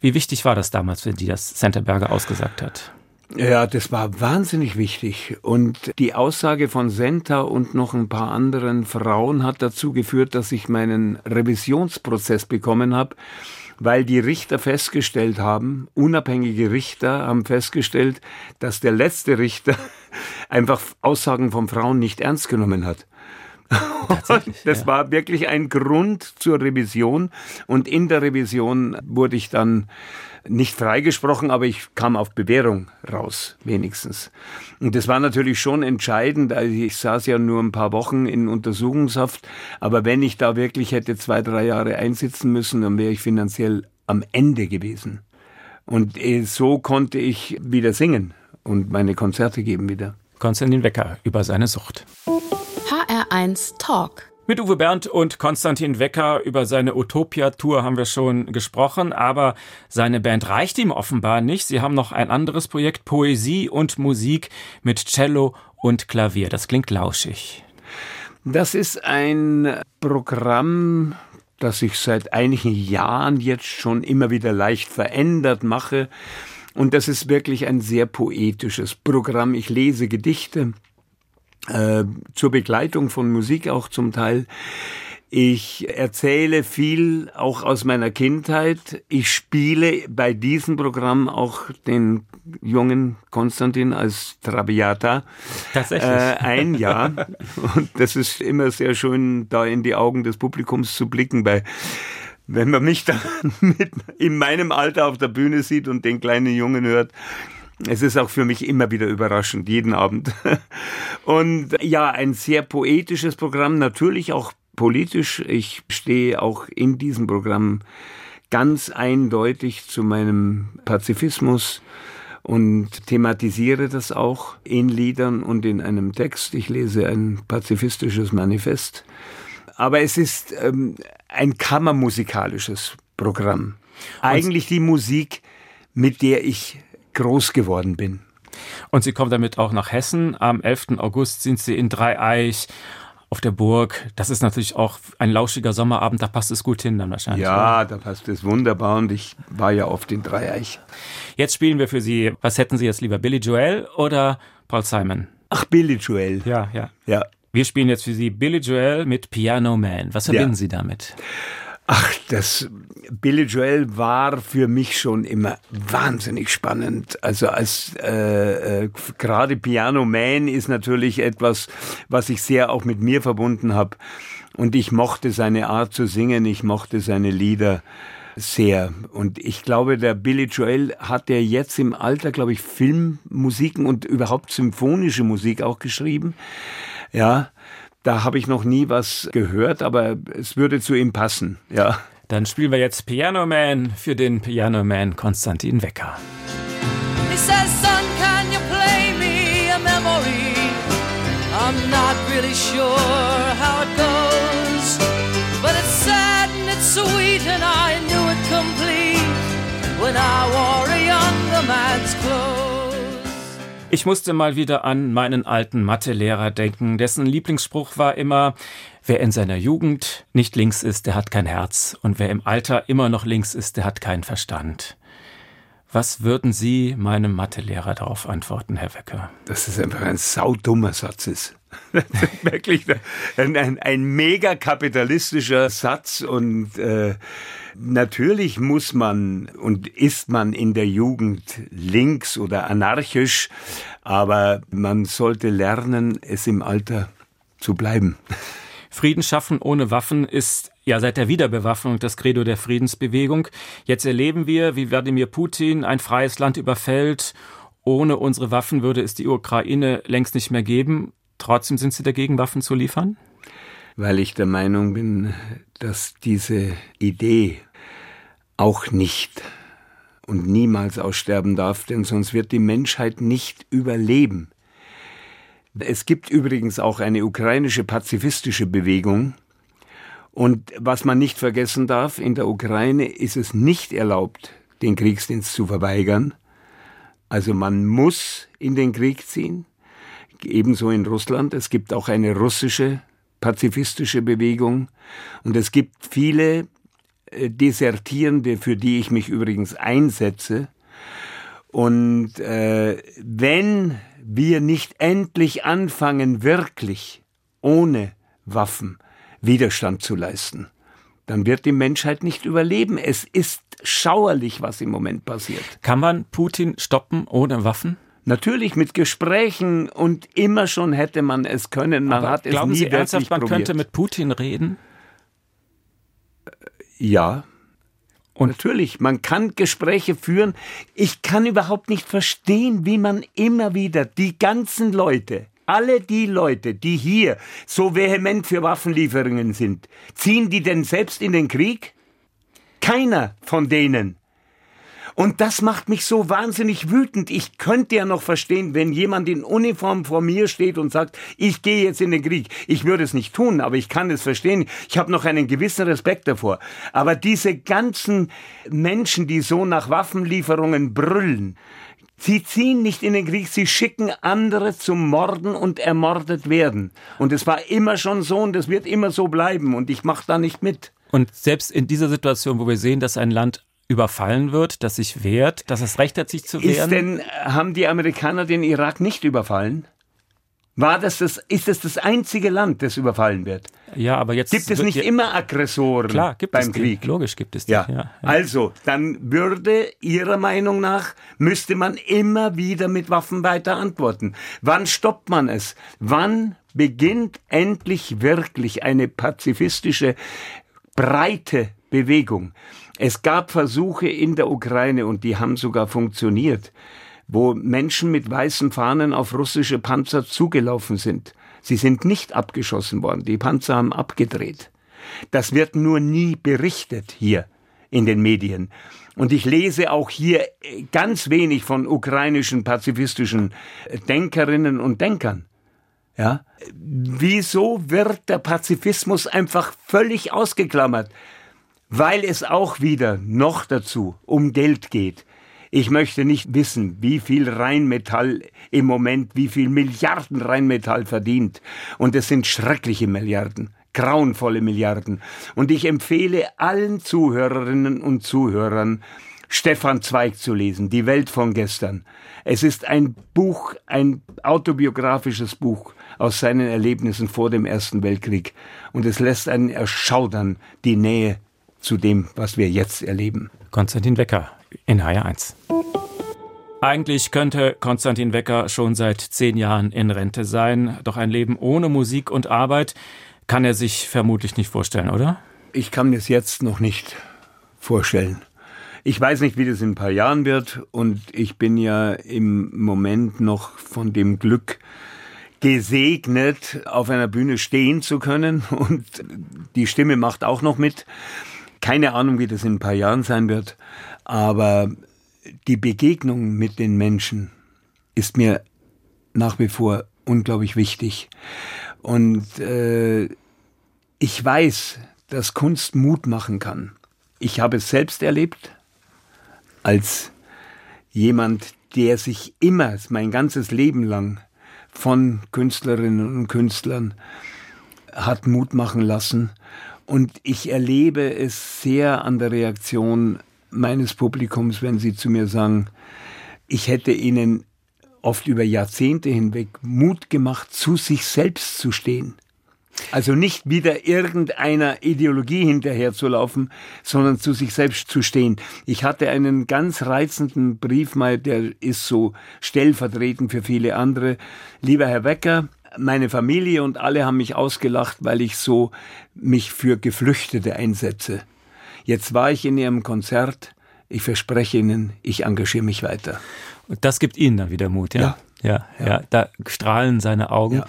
[SPEAKER 2] Wie wichtig war das damals, wenn die das Senta Berger ausgesagt hat?
[SPEAKER 3] Ja, das war wahnsinnig wichtig. Und die Aussage von Senta und noch ein paar anderen Frauen hat dazu geführt, dass ich meinen Revisionsprozess bekommen habe weil die Richter festgestellt haben, unabhängige Richter haben festgestellt, dass der letzte Richter einfach Aussagen von Frauen nicht ernst genommen hat. das ja. war wirklich ein Grund zur Revision. Und in der Revision wurde ich dann nicht freigesprochen, aber ich kam auf Bewährung raus, wenigstens. Und das war natürlich schon entscheidend. Also ich saß ja nur ein paar Wochen in Untersuchungshaft, aber wenn ich da wirklich hätte zwei, drei Jahre einsitzen müssen, dann wäre ich finanziell am Ende gewesen. Und äh, so konnte ich wieder singen und meine Konzerte geben wieder.
[SPEAKER 2] Konstantin Wecker über seine Sucht.
[SPEAKER 4] HR1 Talk.
[SPEAKER 2] Mit Uwe Berndt und Konstantin Wecker über seine Utopia-Tour haben wir schon gesprochen, aber seine Band reicht ihm offenbar nicht. Sie haben noch ein anderes Projekt, Poesie und Musik mit Cello und Klavier. Das klingt lauschig.
[SPEAKER 3] Das ist ein Programm, das ich seit einigen Jahren jetzt schon immer wieder leicht verändert mache. Und das ist wirklich ein sehr poetisches Programm. Ich lese Gedichte äh, zur Begleitung von Musik auch zum Teil. Ich erzähle viel auch aus meiner Kindheit. Ich spiele bei diesem Programm auch den jungen Konstantin als Traviata
[SPEAKER 2] Tatsächlich.
[SPEAKER 3] Äh, ein Jahr. Und das ist immer sehr schön, da in die Augen des Publikums zu blicken, weil wenn man mich dann mit, in meinem Alter auf der Bühne sieht und den kleinen Jungen hört, es ist auch für mich immer wieder überraschend, jeden Abend. Und ja, ein sehr poetisches Programm, natürlich auch politisch. Ich stehe auch in diesem Programm ganz eindeutig zu meinem Pazifismus und thematisiere das auch in Liedern und in einem Text. Ich lese ein pazifistisches Manifest. Aber es ist ähm, ein kammermusikalisches Programm. Eigentlich die Musik, mit der ich groß geworden bin.
[SPEAKER 2] Und Sie kommen damit auch nach Hessen. Am 11. August sind Sie in Dreieich auf der Burg. Das ist natürlich auch ein lauschiger Sommerabend, da passt es gut hin dann wahrscheinlich.
[SPEAKER 3] Ja, oder? da passt es wunderbar und ich war ja oft in Dreieich.
[SPEAKER 2] Jetzt spielen wir für Sie, was hätten Sie jetzt lieber, Billy Joel oder Paul Simon?
[SPEAKER 3] Ach, Billy Joel.
[SPEAKER 2] Ja, ja.
[SPEAKER 3] Ja.
[SPEAKER 2] Wir spielen jetzt für Sie Billy Joel mit Piano Man. Was verbinden ja. Sie damit?
[SPEAKER 3] Ach, das Billy Joel war für mich schon immer wahnsinnig spannend. Also als äh, äh, gerade Piano Man ist natürlich etwas, was ich sehr auch mit mir verbunden habe. Und ich mochte seine Art zu singen, ich mochte seine Lieder. sehr. Und ich glaube, der Billy Joel hat ja jetzt im Alter, glaube ich, Filmmusiken und überhaupt symphonische Musik auch geschrieben. Ja, da habe ich noch nie was gehört, aber es würde zu ihm passen, ja.
[SPEAKER 2] Dann spielen wir jetzt Piano Man für den Piano Man Konstantin Wecker. He says, son, can you play me a memory? I'm not really sure how it goes, but it's sad and it's sweet and I knew it complete when I wore clothes. Ich musste mal wieder an meinen alten Mathelehrer denken, dessen Lieblingsspruch war immer, wer in seiner Jugend nicht links ist, der hat kein Herz, und wer im Alter immer noch links ist, der hat keinen Verstand. Was würden Sie meinem Mathelehrer darauf antworten, Herr Wecker?
[SPEAKER 3] Dass es einfach ein saudummer Satz ist. wirklich ein, ein, ein mega kapitalistischer Satz und äh, natürlich muss man und ist man in der Jugend links oder anarchisch, aber man sollte lernen, es im Alter zu bleiben.
[SPEAKER 2] Frieden schaffen ohne Waffen ist ja seit der Wiederbewaffnung das Credo der Friedensbewegung. Jetzt erleben wir, wie Wladimir Putin ein freies Land überfällt. Ohne unsere Waffen würde es die Ukraine längst nicht mehr geben. Trotzdem sind Sie dagegen, Waffen zu liefern?
[SPEAKER 3] Weil ich der Meinung bin, dass diese Idee auch nicht und niemals aussterben darf, denn sonst wird die Menschheit nicht überleben. Es gibt übrigens auch eine ukrainische pazifistische Bewegung. Und was man nicht vergessen darf, in der Ukraine ist es nicht erlaubt, den Kriegsdienst zu verweigern. Also man muss in den Krieg ziehen. Ebenso in Russland. Es gibt auch eine russische pazifistische Bewegung. Und es gibt viele äh, Desertierende, für die ich mich übrigens einsetze. Und äh, wenn wir nicht endlich anfangen, wirklich ohne Waffen Widerstand zu leisten, dann wird die Menschheit nicht überleben. Es ist schauerlich, was im Moment passiert.
[SPEAKER 2] Kann man Putin stoppen ohne Waffen?
[SPEAKER 3] Natürlich mit Gesprächen und immer schon hätte man es können. Man
[SPEAKER 2] Aber
[SPEAKER 3] hat es
[SPEAKER 2] glauben
[SPEAKER 3] nie
[SPEAKER 2] Sie ernsthaft, man
[SPEAKER 3] probiert.
[SPEAKER 2] könnte mit Putin reden?
[SPEAKER 3] Ja.
[SPEAKER 2] Und-
[SPEAKER 3] natürlich, man kann Gespräche führen. Ich kann überhaupt nicht verstehen, wie man immer wieder die ganzen Leute, alle die Leute, die hier so vehement für Waffenlieferungen sind, ziehen die denn selbst in den Krieg? Keiner von denen. Und das macht mich so wahnsinnig wütend. Ich könnte ja noch verstehen, wenn jemand in Uniform vor mir steht und sagt, ich gehe jetzt in den Krieg. Ich würde es nicht tun, aber ich kann es verstehen. Ich habe noch einen gewissen Respekt davor. Aber diese ganzen Menschen, die so nach Waffenlieferungen brüllen, Sie ziehen nicht in den Krieg, sie schicken andere zum Morden und ermordet werden. Und es war immer schon so und es wird immer so bleiben und ich mache da nicht mit.
[SPEAKER 2] Und selbst in dieser Situation, wo wir sehen, dass ein Land überfallen wird, das sich wehrt, dass es Recht hat, sich zu wehren.
[SPEAKER 3] Ist denn, haben die Amerikaner den Irak nicht überfallen? War das das, ist das das einzige Land, das überfallen wird?
[SPEAKER 2] ja, aber jetzt
[SPEAKER 3] Gibt es nicht immer Aggressoren
[SPEAKER 2] Klar, gibt
[SPEAKER 3] beim
[SPEAKER 2] es die.
[SPEAKER 3] Krieg?
[SPEAKER 2] Logisch gibt es die.
[SPEAKER 3] Ja.
[SPEAKER 2] ja, ja.
[SPEAKER 3] Also, dann würde Ihrer Meinung nach, müsste man immer wieder mit Waffen weiter antworten. Wann stoppt man es? Wann beginnt endlich wirklich eine pazifistische, breite Bewegung? Es gab Versuche in der Ukraine und die haben sogar funktioniert, wo Menschen mit weißen Fahnen auf russische Panzer zugelaufen sind. Sie sind nicht abgeschossen worden, die Panzer haben abgedreht. Das wird nur nie berichtet hier in den Medien. Und ich lese auch hier ganz wenig von ukrainischen pazifistischen äh, Denkerinnen und Denkern. Ja? Wieso wird der Pazifismus einfach völlig ausgeklammert? Weil es auch wieder noch dazu um Geld geht. Ich möchte nicht wissen, wie viel Rheinmetall im Moment, wie viel Milliarden Rheinmetall verdient. Und es sind schreckliche Milliarden, grauenvolle Milliarden. Und ich empfehle allen Zuhörerinnen und Zuhörern, Stefan Zweig zu lesen, Die Welt von gestern. Es ist ein Buch, ein autobiografisches Buch aus seinen Erlebnissen vor dem Ersten Weltkrieg. Und es lässt einen erschaudern, die Nähe zu dem, was wir jetzt erleben.
[SPEAKER 2] Konstantin Wecker in HR1. Eigentlich könnte Konstantin Wecker schon seit zehn Jahren in Rente sein, doch ein Leben ohne Musik und Arbeit kann er sich vermutlich nicht vorstellen, oder?
[SPEAKER 3] Ich kann mir es jetzt noch nicht vorstellen. Ich weiß nicht, wie das in ein paar Jahren wird und ich bin ja im Moment noch von dem Glück gesegnet, auf einer Bühne stehen zu können und die Stimme macht auch noch mit. Keine Ahnung, wie das in ein paar Jahren sein wird, aber die Begegnung mit den Menschen ist mir nach wie vor unglaublich wichtig. Und äh, ich weiß, dass Kunst Mut machen kann. Ich habe es selbst erlebt als jemand, der sich immer, mein ganzes Leben lang, von Künstlerinnen und Künstlern hat Mut machen lassen. Und ich erlebe es sehr an der Reaktion meines Publikums, wenn sie zu mir sagen, ich hätte ihnen oft über Jahrzehnte hinweg Mut gemacht, zu sich selbst zu stehen. Also nicht wieder irgendeiner Ideologie hinterherzulaufen, sondern zu sich selbst zu stehen. Ich hatte einen ganz reizenden Brief mal, der ist so stellvertretend für viele andere. Lieber Herr Wecker, meine Familie und alle haben mich ausgelacht, weil ich so mich für Geflüchtete einsetze. Jetzt war ich in Ihrem Konzert. Ich verspreche Ihnen, ich engagiere mich weiter.
[SPEAKER 2] Und das gibt Ihnen dann wieder Mut, ja?
[SPEAKER 3] Ja.
[SPEAKER 2] Ja, ja, ja. da strahlen seine Augen.
[SPEAKER 3] Ja.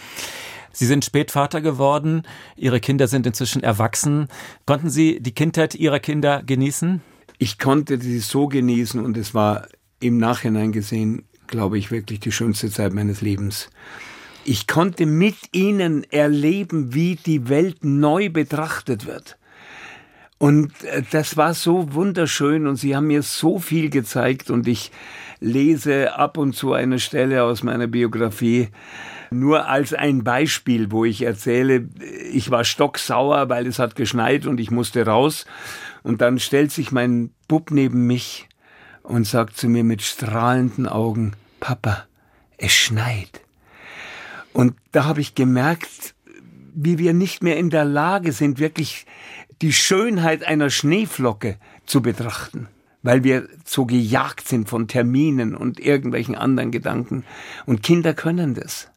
[SPEAKER 2] Sie sind Spätvater geworden, Ihre Kinder sind inzwischen erwachsen. Konnten Sie die Kindheit Ihrer Kinder genießen?
[SPEAKER 3] Ich konnte sie so genießen und es war im Nachhinein gesehen, glaube ich, wirklich die schönste Zeit meines Lebens. Ich konnte mit ihnen erleben, wie die Welt neu betrachtet wird. Und äh, das war so wunderschön und sie haben mir so viel gezeigt und ich lese ab und zu eine Stelle aus meiner Biografie, nur als ein Beispiel, wo ich erzähle, ich war stocksauer, weil es hat geschneit und ich musste raus. Und dann stellt sich mein Bub neben mich und sagt zu mir mit strahlenden Augen, Papa, es schneit. Und da habe ich gemerkt, wie wir nicht mehr in der Lage sind, wirklich die Schönheit einer Schneeflocke zu betrachten, weil wir so gejagt sind von Terminen und irgendwelchen anderen Gedanken. Und Kinder können das.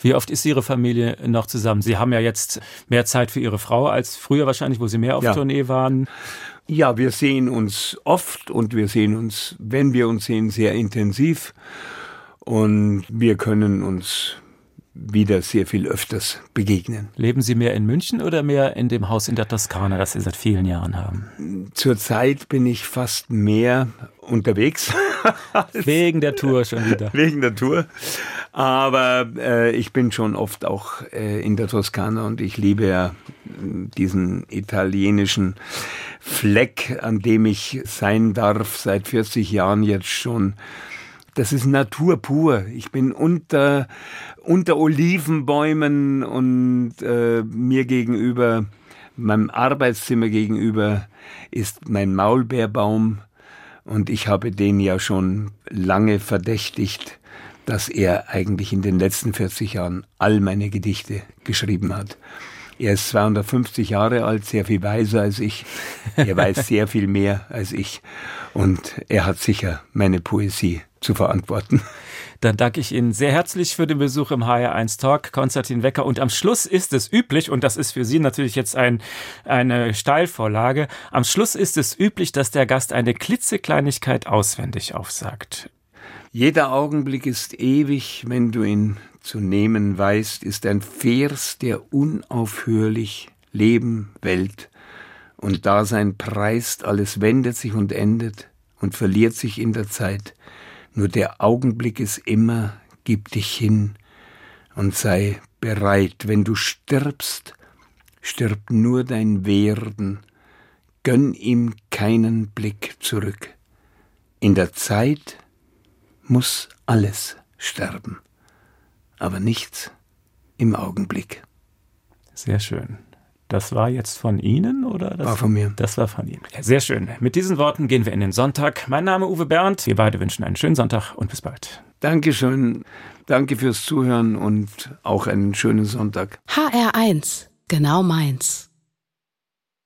[SPEAKER 2] Wie oft ist Ihre Familie noch zusammen? Sie haben ja jetzt mehr Zeit für Ihre Frau als früher wahrscheinlich, wo Sie mehr auf
[SPEAKER 3] Ja.
[SPEAKER 2] Tournee waren.
[SPEAKER 3] Ja, wir sehen uns oft und wir sehen uns, wenn wir uns sehen, sehr intensiv. Und wir können uns wieder sehr viel öfters begegnen.
[SPEAKER 2] Leben Sie mehr in München oder mehr in dem Haus in der Toskana, das Sie seit vielen Jahren haben?
[SPEAKER 3] Zurzeit bin ich fast mehr unterwegs.
[SPEAKER 2] Wegen der Tour schon wieder.
[SPEAKER 3] Wegen der Tour. Aber äh, ich bin schon oft auch äh, in der Toskana und ich liebe ja äh, diesen italienischen Fleck, an dem ich sein darf seit 40 Jahren jetzt schon. Das ist Natur pur. Ich bin unter, unter Olivenbäumen und äh, mir gegenüber, meinem Arbeitszimmer gegenüber, ist mein Maulbeerbaum. Und ich habe den ja schon lange verdächtigt, dass er eigentlich in den letzten 40 Jahren all meine Gedichte geschrieben hat. Er ist 250 Jahre alt, sehr viel weiser als ich. Er weiß sehr viel mehr als ich. Und er hat sicher meine Poesie zu verantworten.
[SPEAKER 2] Dann danke ich Ihnen sehr herzlich für den Besuch im HR1 Talk, Konstantin Wecker. Und am Schluss ist es üblich, und das ist für Sie natürlich jetzt ein, eine Steilvorlage, am Schluss ist es üblich, dass der Gast eine klitzekleinigkeit auswendig aufsagt.
[SPEAKER 3] Jeder Augenblick ist ewig, wenn du ihn zu nehmen weißt, ist ein Vers, der unaufhörlich Leben, Welt und Dasein preist, alles wendet sich und endet und verliert sich in der Zeit. Nur der Augenblick ist immer, gib dich hin und sei bereit. Wenn du stirbst, stirbt nur dein Werden, gönn ihm keinen Blick zurück. In der Zeit muss alles sterben, aber nichts im Augenblick.
[SPEAKER 2] Sehr schön. Das war jetzt von Ihnen oder? Das
[SPEAKER 3] War von mir.
[SPEAKER 2] Das war von Ihnen. Ja, sehr schön. Mit diesen Worten gehen wir in den Sonntag. Mein Name Uwe Bernd. Wir beide wünschen einen schönen Sonntag und bis bald.
[SPEAKER 3] Dankeschön, danke fürs Zuhören und auch einen schönen Sonntag.
[SPEAKER 4] HR1, genau meins.